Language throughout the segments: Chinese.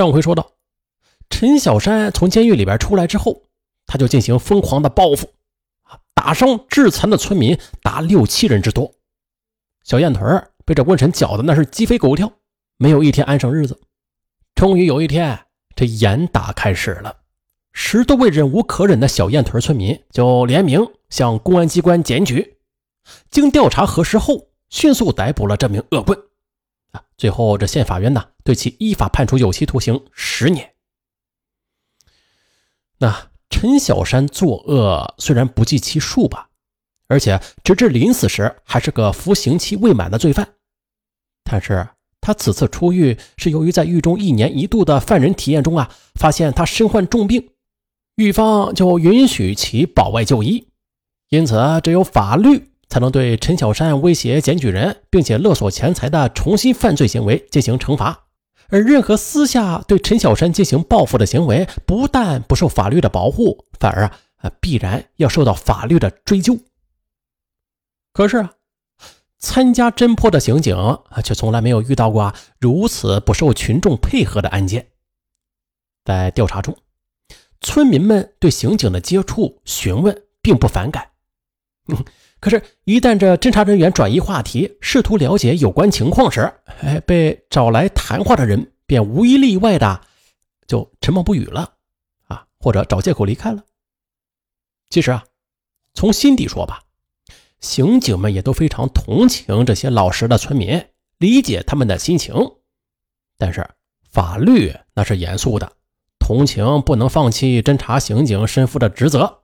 上回说到，陈小山从监狱里边出来之后，他就进行疯狂的报复，啊，打伤致残的村民达六七人之多。小燕腿被这官臣搅得那是鸡飞狗跳，没有一天安生日子。终于有一天，这严打开始了，十多位忍无可忍的小燕屯村民就联名向公安机关检举。经调查核实后，迅速逮捕了这名恶棍。啊，最后这县法院呢，对其依法判处有期徒刑十年。那陈小山作恶虽然不计其数吧，而且直至临死时还是个服刑期未满的罪犯，但是他此次出狱是由于在狱中一年一度的犯人体验中啊，发现他身患重病，狱方就允许其保外就医，因此只有法律。才能对陈小山威胁检举人，并且勒索钱财的重新犯罪行为进行惩罚，而任何私下对陈小山进行报复的行为，不但不受法律的保护，反而啊必然要受到法律的追究。可是，参加侦破的刑警，却从来没有遇到过如此不受群众配合的案件。在调查中，村民们对刑警的接触询问并不反感。可是，一旦这侦查人员转移话题，试图了解有关情况时，哎，被找来谈话的人便无一例外的就沉默不语了，啊，或者找借口离开了。其实啊，从心底说吧，刑警们也都非常同情这些老实的村民，理解他们的心情。但是法律那是严肃的，同情不能放弃侦查刑警身负的职责。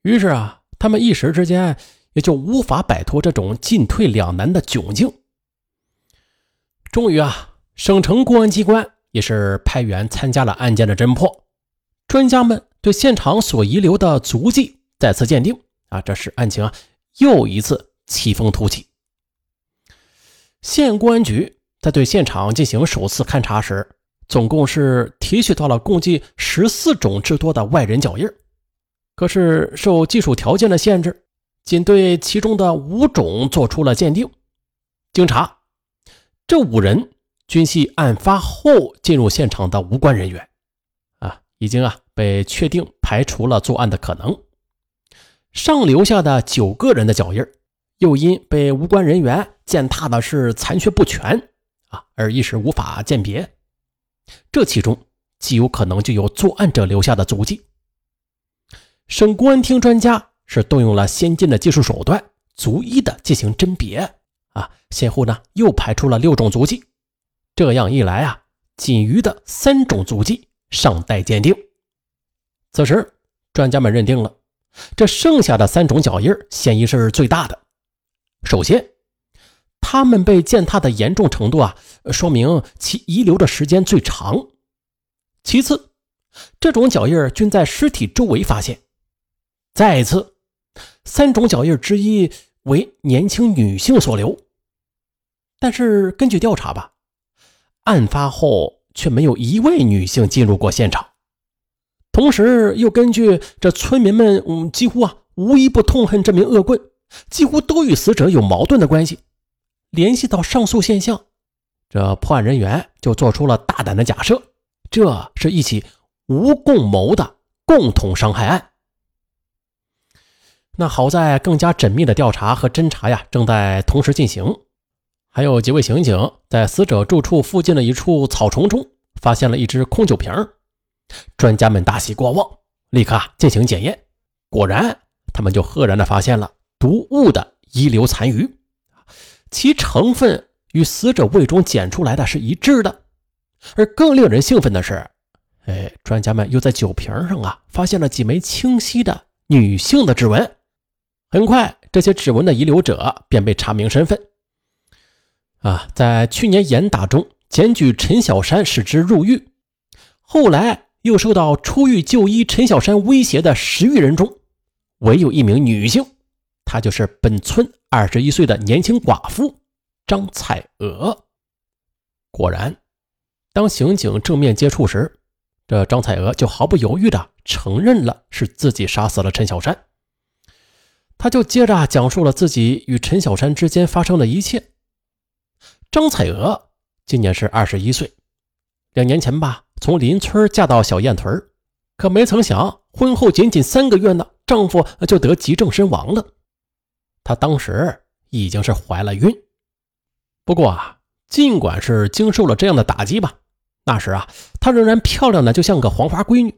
于是啊。他们一时之间也就无法摆脱这种进退两难的窘境。终于啊，省城公安机关也是派员参加了案件的侦破。专家们对现场所遗留的足迹再次鉴定啊，这是案情啊又一次奇峰突起。县公安局在对现场进行首次勘查时，总共是提取到了共计十四种之多的外人脚印。可是受技术条件的限制，仅对其中的五种做出了鉴定。经查，这五人均系案发后进入现场的无关人员，啊，已经啊被确定排除了作案的可能。上留下的九个人的脚印，又因被无关人员践踏的是残缺不全，啊，而一时无法鉴别。这其中极有可能就有作案者留下的足迹。省公安厅专家是动用了先进的技术手段，逐一的进行甄别啊，先后呢又排出了六种足迹。这样一来啊，仅余的三种足迹尚待鉴定。此时，专家们认定了这剩下的三种脚印嫌疑是最大的。首先，他们被践踏的严重程度啊，说明其遗留的时间最长。其次，这种脚印均在尸体周围发现。再次，三种脚印之一为年轻女性所留，但是根据调查吧，案发后却没有一位女性进入过现场。同时，又根据这村民们，嗯，几乎啊无一不痛恨这名恶棍，几乎都与死者有矛盾的关系。联系到上述现象，这破案人员就做出了大胆的假设：这是一起无共谋的共同伤害案。那好在更加缜密的调查和侦查呀正在同时进行，还有几位刑警在死者住处附近的一处草丛中发现了一只空酒瓶，专家们大喜过望，立刻进行检验，果然他们就赫然的发现了毒物的遗留残余，其成分与死者胃中检出来的是一致的，而更令人兴奋的是，哎，专家们又在酒瓶上啊发现了几枚清晰的女性的指纹。很快，这些指纹的遗留者便被查明身份。啊，在去年严打中检举陈小山，使之入狱。后来又受到出狱就医陈小山威胁的十余人中，唯有一名女性，她就是本村二十一岁的年轻寡妇张彩娥。果然，当刑警正面接触时，这张彩娥就毫不犹豫地承认了是自己杀死了陈小山。他就接着讲述了自己与陈小山之间发生的一切。张彩娥今年是二十一岁，两年前吧，从邻村嫁到小燕屯可没曾想婚后仅仅三个月呢，丈夫就得急症身亡了。她当时已经是怀了孕。不过啊，尽管是经受了这样的打击吧，那时啊，她仍然漂亮的就像个黄花闺女，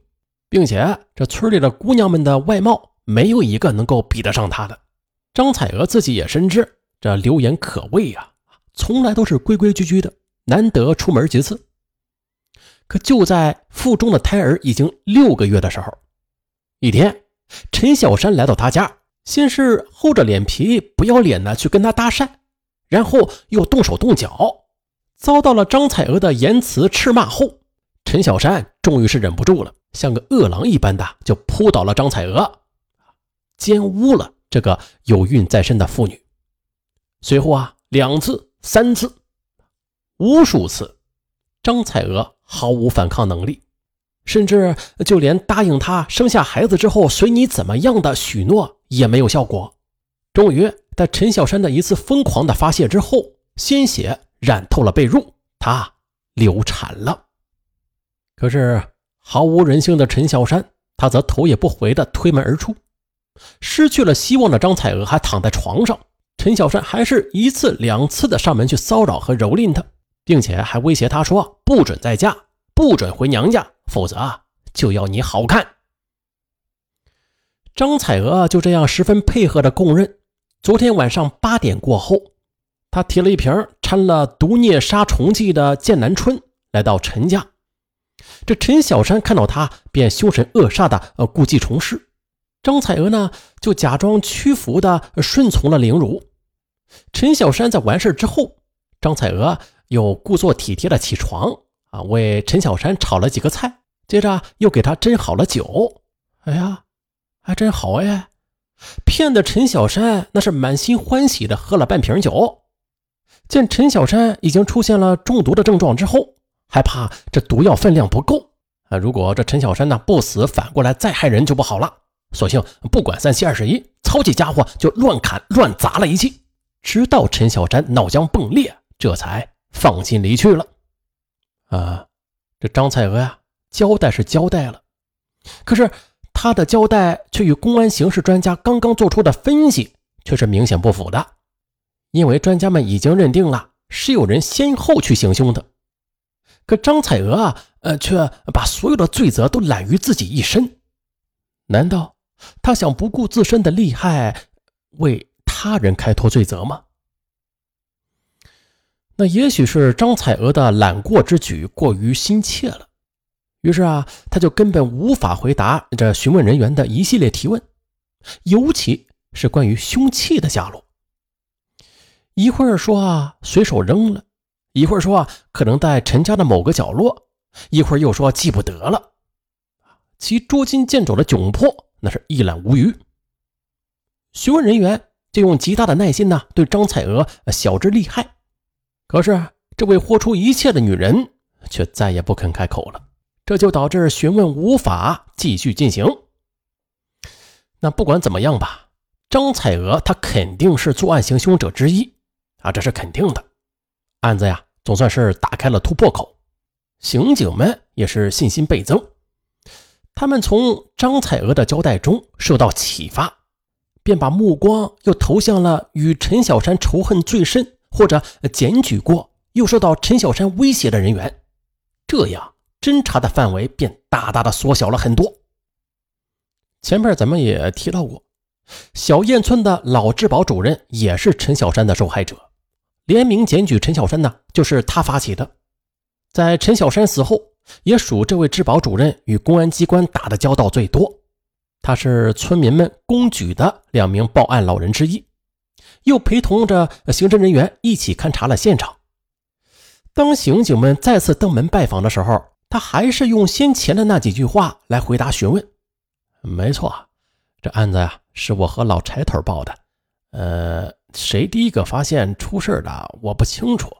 并且这村里的姑娘们的外貌没有一个能够比得上他的。张彩娥自己也深知这流言可畏啊，从来都是规规矩矩的，难得出门几次。可就在腹中的胎儿已经六个月的时候，一天，陈小山来到他家，先是厚着脸皮不要脸的去跟他搭讪，然后又动手动脚，遭到了张彩娥的言辞斥骂后，陈小山终于是忍不住了，像个饿狼一般的就扑倒了张彩娥，奸污了。这个有孕在身的妇女，随后啊，两次、三次、无数次，张彩娥毫无反抗能力，甚至就连答应他生下孩子之后随你怎么样的许诺也没有效果。终于，在陈小山的一次疯狂的发泄之后，鲜血染透了被褥，她流产了。可是，毫无人性的陈小山，他则头也不回地推门而出。失去了希望的张彩娥还躺在床上，陈小山还是一次两次的上门去骚扰和蹂躏她，并且还威胁她说：“不准再嫁，不准回娘家，否则啊就要你好看。”张彩娥就这样十分配合的供认。昨天晚上八点过后，她提了一瓶掺了毒孽杀虫剂的剑南春来到陈家。这陈小山看到她，便凶神恶煞的呃故技重施。张彩娥呢，就假装屈服的顺从了凌辱。陈小山在完事之后，张彩娥又故作体贴的起床啊，为陈小山炒了几个菜，接着又给他斟好了酒。哎呀，还真好哎！骗得陈小山那是满心欢喜的喝了半瓶酒。见陈小山已经出现了中毒的症状之后，还怕这毒药分量不够啊！如果这陈小山呢不死，反过来再害人就不好了。索性不管三七二十一，操起家伙就乱砍乱砸了一气，直到陈小山脑浆迸裂，这才放心离去了。啊，这张彩娥呀，交代是交代了，可是他的交代却与公安刑事专家刚刚做出的分析却是明显不符的，因为专家们已经认定了是有人先后去行凶的，可张彩娥啊，呃，却把所有的罪责都揽于自己一身，难道？他想不顾自身的利害，为他人开脱罪责吗？那也许是张彩娥的揽过之举过于心切了，于是啊，他就根本无法回答这询问人员的一系列提问，尤其是关于凶器的下落。一会儿说啊随手扔了，一会儿说啊可能在陈家的某个角落，一会儿又说记不得了，其捉襟见肘的窘迫。那是一览无余。询问人员就用极大的耐心呢，对张彩娥晓之厉害。可是这位豁出一切的女人却再也不肯开口了，这就导致询问无法继续进行。那不管怎么样吧，张彩娥她肯定是作案行凶者之一啊，这是肯定的。案子呀，总算是打开了突破口，刑警们也是信心倍增。他们从张彩娥的交代中受到启发，便把目光又投向了与陈小山仇恨最深或者检举过又受到陈小山威胁的人员，这样侦查的范围便大大的缩小了很多。前面咱们也提到过，小燕村的老治保主任也是陈小山的受害者，联名检举陈小山呢，就是他发起的。在陈小山死后。也属这位治保主任与公安机关打的交道最多，他是村民们公举的两名报案老人之一，又陪同着刑侦人员一起勘察了现场。当刑警们再次登门拜访的时候，他还是用先前的那几句话来回答询问。没错，这案子呀是我和老柴头报的，呃，谁第一个发现出事的我不清楚，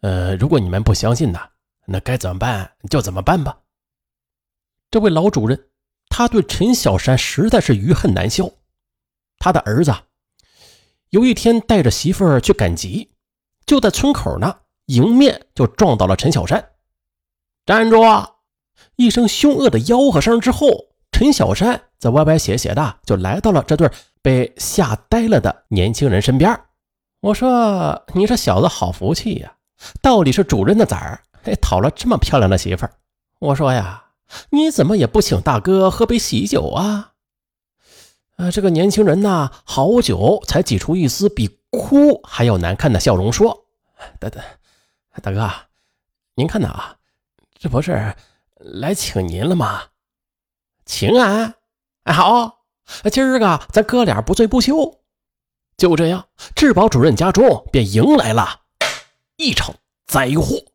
呃，如果你们不相信呢？那该怎么办就怎么办吧。这位老主任，他对陈小山实在是余恨难消。他的儿子有一天带着媳妇儿去赶集，就在村口呢，迎面就撞到了陈小山。站住！一声凶恶的吆喝声之后，陈小山在歪歪斜斜的就来到了这对被吓呆了的年轻人身边。我说：“你这小子好福气呀，到底是主任的崽儿，还讨了这么漂亮的媳妇儿。”我说呀，你怎么也不请大哥喝杯喜酒啊？啊，这个年轻人呐，好久才挤出一丝比哭还要难看的笑容，说：“大大大哥，您看呐，这不是来请您了吗？请俺，哎好，今儿个咱哥俩不醉不休。”就这样，质保主任家中便迎来了一场灾祸。